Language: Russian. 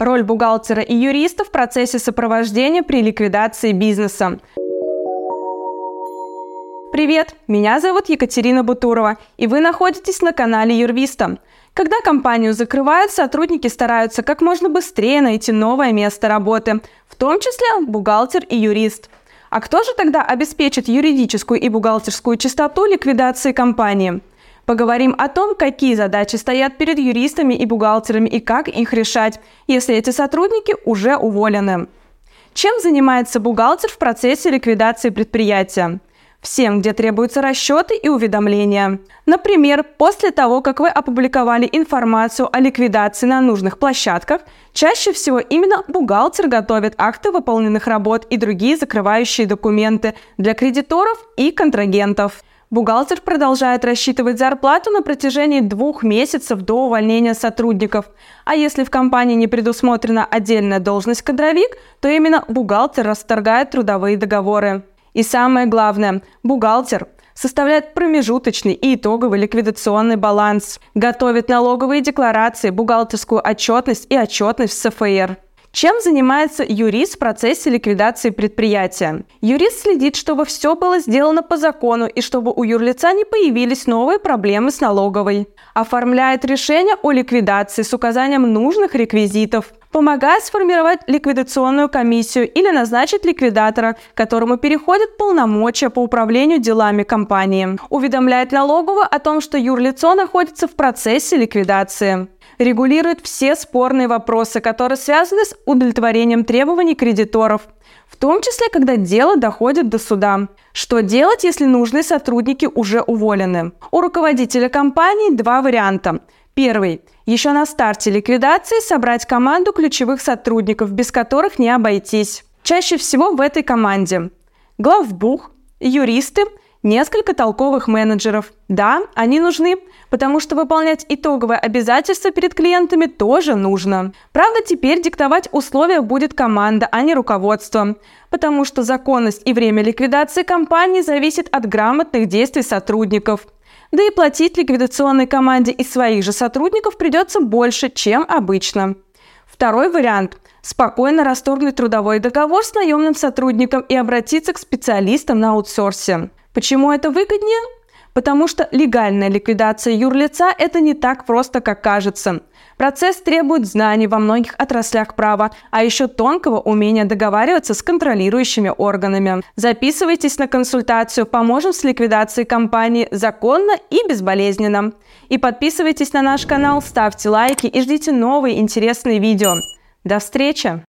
Роль бухгалтера и юриста в процессе сопровождения при ликвидации бизнеса. Привет, меня зовут Екатерина Бутурова, и вы находитесь на канале Юрвиста. Когда компанию закрывают, сотрудники стараются как можно быстрее найти новое место работы, в том числе бухгалтер и юрист. А кто же тогда обеспечит юридическую и бухгалтерскую чистоту ликвидации компании? Поговорим о том, какие задачи стоят перед юристами и бухгалтерами и как их решать, если эти сотрудники уже уволены. Чем занимается бухгалтер в процессе ликвидации предприятия? Всем, где требуются расчеты и уведомления. Например, после того, как вы опубликовали информацию о ликвидации на нужных площадках, чаще всего именно бухгалтер готовит акты выполненных работ и другие закрывающие документы для кредиторов и контрагентов. Бухгалтер продолжает рассчитывать зарплату на протяжении двух месяцев до увольнения сотрудников. А если в компании не предусмотрена отдельная должность кадровик, то именно бухгалтер расторгает трудовые договоры. И самое главное, бухгалтер составляет промежуточный и итоговый ликвидационный баланс, готовит налоговые декларации, бухгалтерскую отчетность и отчетность в СФР. Чем занимается юрист в процессе ликвидации предприятия? Юрист следит, чтобы все было сделано по закону и чтобы у юрлица не появились новые проблемы с налоговой. Оформляет решение о ликвидации с указанием нужных реквизитов. Помогает сформировать ликвидационную комиссию или назначить ликвидатора, которому переходят полномочия по управлению делами компании. Уведомляет налоговую о том, что юрлицо находится в процессе ликвидации регулирует все спорные вопросы, которые связаны с удовлетворением требований кредиторов, в том числе, когда дело доходит до суда. Что делать, если нужные сотрудники уже уволены? У руководителя компании два варианта. Первый. Еще на старте ликвидации собрать команду ключевых сотрудников, без которых не обойтись. Чаще всего в этой команде главбух, юристы, несколько толковых менеджеров. Да, они нужны, потому что выполнять итоговые обязательства перед клиентами тоже нужно. Правда, теперь диктовать условия будет команда, а не руководство, потому что законность и время ликвидации компании зависит от грамотных действий сотрудников. Да и платить ликвидационной команде из своих же сотрудников придется больше, чем обычно. Второй вариант – спокойно расторгнуть трудовой договор с наемным сотрудником и обратиться к специалистам на аутсорсе. Почему это выгоднее? Потому что легальная ликвидация юрлица – это не так просто, как кажется. Процесс требует знаний во многих отраслях права, а еще тонкого умения договариваться с контролирующими органами. Записывайтесь на консультацию, поможем с ликвидацией компании законно и безболезненно. И подписывайтесь на наш канал, ставьте лайки и ждите новые интересные видео. До встречи!